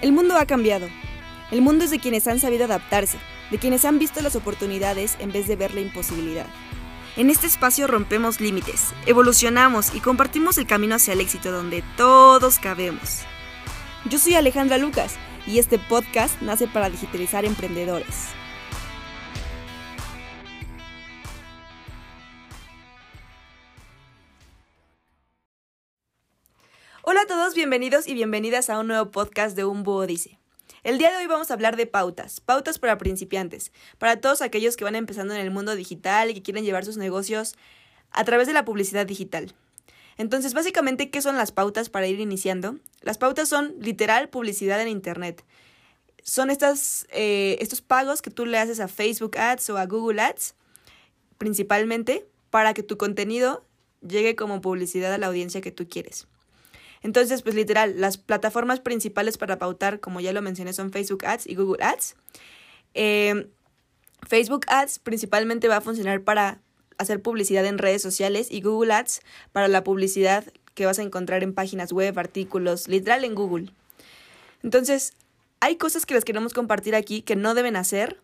El mundo ha cambiado. El mundo es de quienes han sabido adaptarse, de quienes han visto las oportunidades en vez de ver la imposibilidad. En este espacio rompemos límites, evolucionamos y compartimos el camino hacia el éxito donde todos cabemos. Yo soy Alejandra Lucas y este podcast nace para digitalizar emprendedores. Hola a todos, bienvenidos y bienvenidas a un nuevo podcast de Un Búho Dice. El día de hoy vamos a hablar de pautas, pautas para principiantes, para todos aquellos que van empezando en el mundo digital y que quieren llevar sus negocios a través de la publicidad digital. Entonces, básicamente, ¿qué son las pautas para ir iniciando? Las pautas son literal publicidad en Internet. Son estas, eh, estos pagos que tú le haces a Facebook Ads o a Google Ads, principalmente, para que tu contenido llegue como publicidad a la audiencia que tú quieres. Entonces, pues literal, las plataformas principales para pautar, como ya lo mencioné, son Facebook Ads y Google Ads. Eh, Facebook Ads principalmente va a funcionar para hacer publicidad en redes sociales y Google Ads para la publicidad que vas a encontrar en páginas web, artículos, literal en Google. Entonces, hay cosas que les queremos compartir aquí que no deben hacer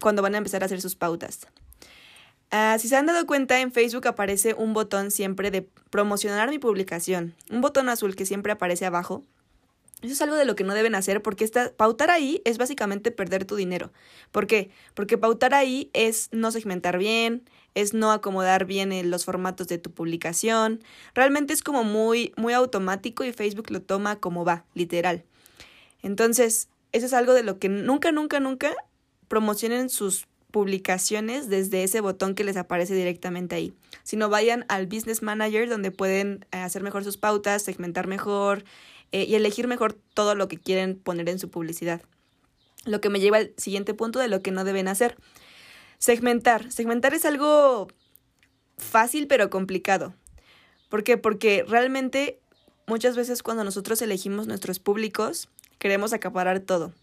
cuando van a empezar a hacer sus pautas. Ah, si se han dado cuenta, en Facebook aparece un botón siempre de promocionar mi publicación, un botón azul que siempre aparece abajo. Eso es algo de lo que no deben hacer porque esta, pautar ahí es básicamente perder tu dinero. ¿Por qué? Porque pautar ahí es no segmentar bien, es no acomodar bien los formatos de tu publicación. Realmente es como muy, muy automático y Facebook lo toma como va, literal. Entonces, eso es algo de lo que nunca, nunca, nunca promocionen sus publicaciones desde ese botón que les aparece directamente ahí, sino vayan al Business Manager donde pueden eh, hacer mejor sus pautas, segmentar mejor eh, y elegir mejor todo lo que quieren poner en su publicidad. Lo que me lleva al siguiente punto de lo que no deben hacer. Segmentar. Segmentar es algo fácil pero complicado. ¿Por qué? Porque realmente muchas veces cuando nosotros elegimos nuestros públicos, queremos acaparar todo.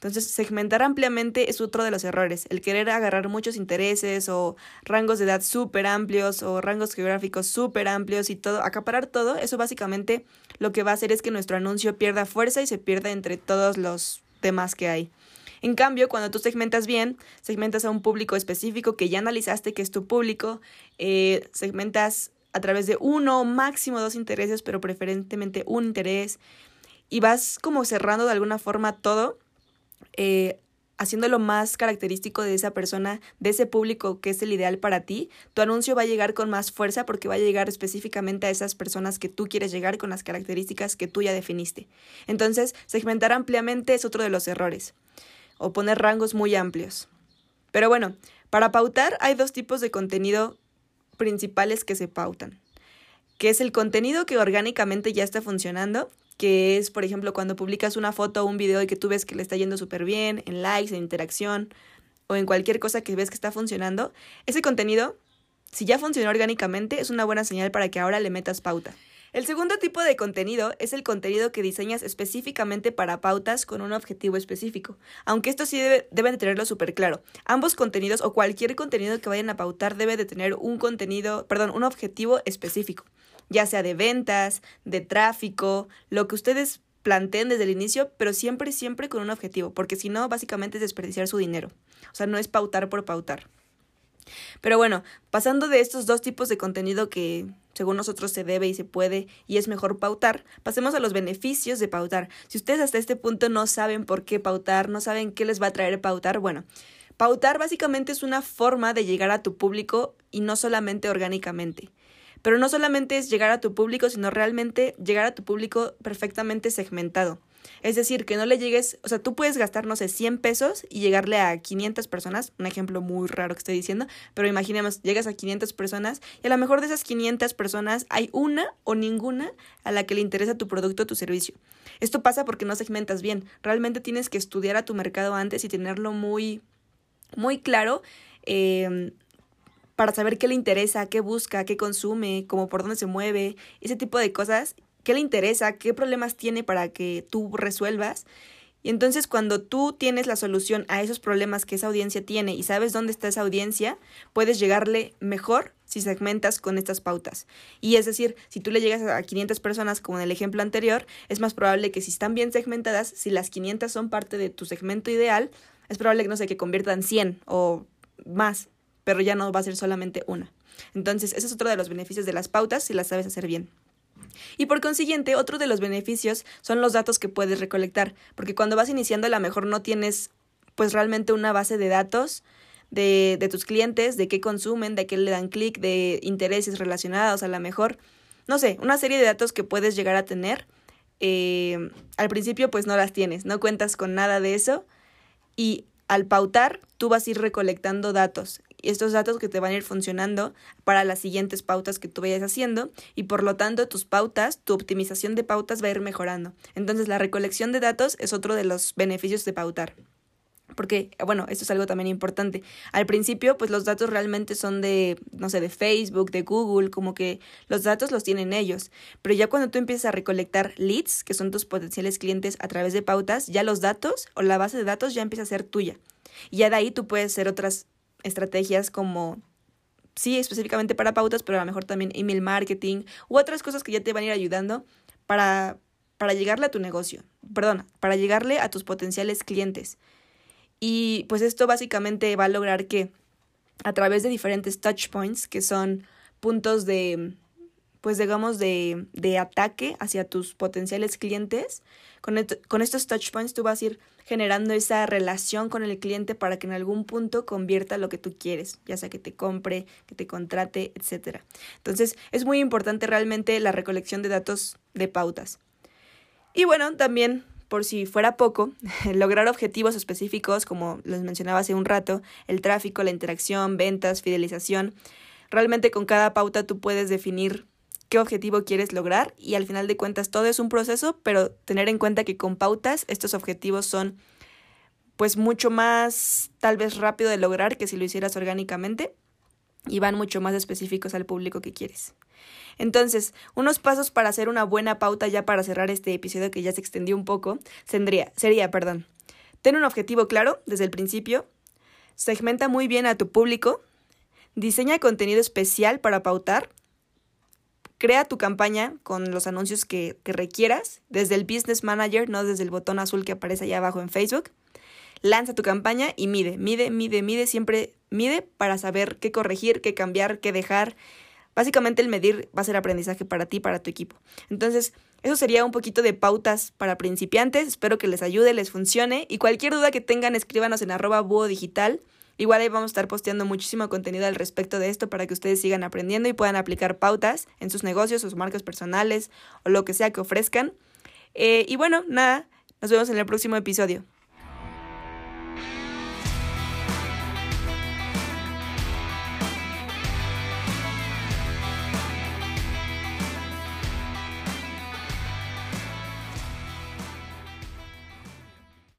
Entonces, segmentar ampliamente es otro de los errores. El querer agarrar muchos intereses o rangos de edad súper amplios o rangos geográficos súper amplios y todo, acaparar todo, eso básicamente lo que va a hacer es que nuestro anuncio pierda fuerza y se pierda entre todos los demás que hay. En cambio, cuando tú segmentas bien, segmentas a un público específico que ya analizaste que es tu público, eh, segmentas a través de uno, máximo dos intereses, pero preferentemente un interés, y vas como cerrando de alguna forma todo, eh, haciéndolo más característico de esa persona, de ese público que es el ideal para ti, tu anuncio va a llegar con más fuerza porque va a llegar específicamente a esas personas que tú quieres llegar con las características que tú ya definiste. Entonces, segmentar ampliamente es otro de los errores, o poner rangos muy amplios. Pero bueno, para pautar hay dos tipos de contenido principales que se pautan, que es el contenido que orgánicamente ya está funcionando que es, por ejemplo, cuando publicas una foto o un video y que tú ves que le está yendo súper bien, en likes, en interacción o en cualquier cosa que ves que está funcionando, ese contenido, si ya funcionó orgánicamente, es una buena señal para que ahora le metas pauta. El segundo tipo de contenido es el contenido que diseñas específicamente para pautas con un objetivo específico, aunque esto sí deben de tenerlo súper claro. Ambos contenidos o cualquier contenido que vayan a pautar debe de tener un contenido, perdón, un objetivo específico ya sea de ventas, de tráfico, lo que ustedes planteen desde el inicio, pero siempre, siempre con un objetivo, porque si no, básicamente es desperdiciar su dinero. O sea, no es pautar por pautar. Pero bueno, pasando de estos dos tipos de contenido que según nosotros se debe y se puede y es mejor pautar, pasemos a los beneficios de pautar. Si ustedes hasta este punto no saben por qué pautar, no saben qué les va a traer pautar, bueno, pautar básicamente es una forma de llegar a tu público y no solamente orgánicamente. Pero no solamente es llegar a tu público, sino realmente llegar a tu público perfectamente segmentado. Es decir, que no le llegues, o sea, tú puedes gastar, no sé, 100 pesos y llegarle a 500 personas, un ejemplo muy raro que estoy diciendo, pero imaginemos, llegas a 500 personas y a lo mejor de esas 500 personas hay una o ninguna a la que le interesa tu producto o tu servicio. Esto pasa porque no segmentas bien, realmente tienes que estudiar a tu mercado antes y tenerlo muy, muy claro. Eh, para saber qué le interesa, qué busca, qué consume, cómo por dónde se mueve, ese tipo de cosas, qué le interesa, qué problemas tiene para que tú resuelvas Y entonces cuando tú tienes la solución a esos problemas que esa audiencia tiene y sabes dónde está esa audiencia, puedes llegarle mejor si segmentas con estas pautas. Y es decir, si tú le llegas a 500 personas como en el ejemplo anterior, es más probable que si están bien segmentadas, si las 500 son parte de tu segmento ideal, es probable que no sé, que conviertan 100 o más, pero ya no va a ser solamente una. Entonces, ese es otro de los beneficios de las pautas si las sabes hacer bien. Y por consiguiente, otro de los beneficios son los datos que puedes recolectar, porque cuando vas iniciando a lo mejor no tienes pues realmente una base de datos de, de tus clientes, de qué consumen, de qué le dan clic, de intereses relacionados, a lo mejor, no sé, una serie de datos que puedes llegar a tener. Eh, al principio pues no las tienes, no cuentas con nada de eso y al pautar tú vas a ir recolectando datos estos datos que te van a ir funcionando para las siguientes pautas que tú vayas haciendo y por lo tanto tus pautas, tu optimización de pautas va a ir mejorando. Entonces la recolección de datos es otro de los beneficios de pautar. Porque, bueno, esto es algo también importante. Al principio, pues los datos realmente son de, no sé, de Facebook, de Google, como que los datos los tienen ellos. Pero ya cuando tú empiezas a recolectar leads, que son tus potenciales clientes a través de pautas, ya los datos o la base de datos ya empieza a ser tuya. Y ya de ahí tú puedes hacer otras estrategias como, sí, específicamente para pautas, pero a lo mejor también email marketing u otras cosas que ya te van a ir ayudando para, para llegarle a tu negocio, perdona, para llegarle a tus potenciales clientes. Y pues esto básicamente va a lograr que a través de diferentes touch points, que son puntos de, pues digamos, de, de ataque hacia tus potenciales clientes, con, con estos touch points tú vas a ir generando esa relación con el cliente para que en algún punto convierta lo que tú quieres, ya sea que te compre, que te contrate, etc. Entonces es muy importante realmente la recolección de datos de pautas. Y bueno, también por si fuera poco, lograr objetivos específicos, como les mencionaba hace un rato, el tráfico, la interacción, ventas, fidelización. Realmente con cada pauta tú puedes definir qué objetivo quieres lograr y al final de cuentas todo es un proceso, pero tener en cuenta que con pautas estos objetivos son pues mucho más tal vez rápido de lograr que si lo hicieras orgánicamente y van mucho más específicos al público que quieres. Entonces, unos pasos para hacer una buena pauta ya para cerrar este episodio que ya se extendió un poco, sería, perdón, ten un objetivo claro desde el principio, segmenta muy bien a tu público, diseña contenido especial para pautar, Crea tu campaña con los anuncios que, requieras, desde el Business Manager, no desde el botón azul que aparece allá abajo en Facebook. Lanza tu campaña y mide, mide, mide, mide, siempre mide para saber qué corregir, qué cambiar, qué dejar. Básicamente el medir va a ser aprendizaje para ti, para tu equipo. Entonces, eso sería un poquito de pautas para principiantes. Espero que les ayude, les funcione. Y cualquier duda que tengan, escríbanos en arroba búho digital. Igual ahí vamos a estar posteando muchísimo contenido al respecto de esto para que ustedes sigan aprendiendo y puedan aplicar pautas en sus negocios, sus marcas personales o lo que sea que ofrezcan. Eh, y bueno, nada, nos vemos en el próximo episodio.